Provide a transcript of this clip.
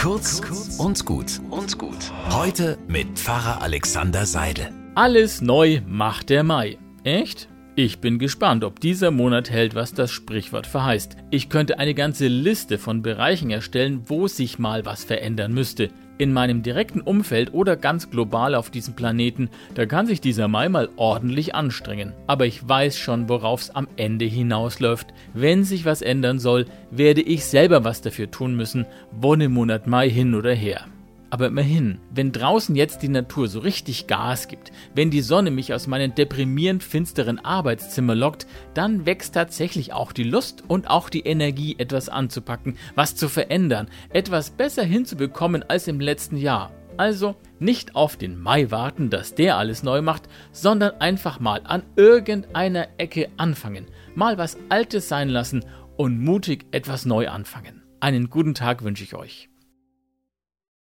Kurz und gut und gut. Heute mit Pfarrer Alexander Seidel. Alles neu macht der Mai. Echt? Ich bin gespannt, ob dieser Monat hält, was das Sprichwort verheißt. Ich könnte eine ganze Liste von Bereichen erstellen, wo sich mal was verändern müsste. In meinem direkten Umfeld oder ganz global auf diesem Planeten, da kann sich dieser Mai mal ordentlich anstrengen. Aber ich weiß schon, worauf es am Ende hinausläuft. Wenn sich was ändern soll, werde ich selber was dafür tun müssen, Wonnemonat Mai hin oder her. Aber immerhin, wenn draußen jetzt die Natur so richtig Gas gibt, wenn die Sonne mich aus meinem deprimierend finsteren Arbeitszimmer lockt, dann wächst tatsächlich auch die Lust und auch die Energie, etwas anzupacken, was zu verändern, etwas besser hinzubekommen als im letzten Jahr. Also nicht auf den Mai warten, dass der alles neu macht, sondern einfach mal an irgendeiner Ecke anfangen, mal was Altes sein lassen und mutig etwas neu anfangen. Einen guten Tag wünsche ich euch.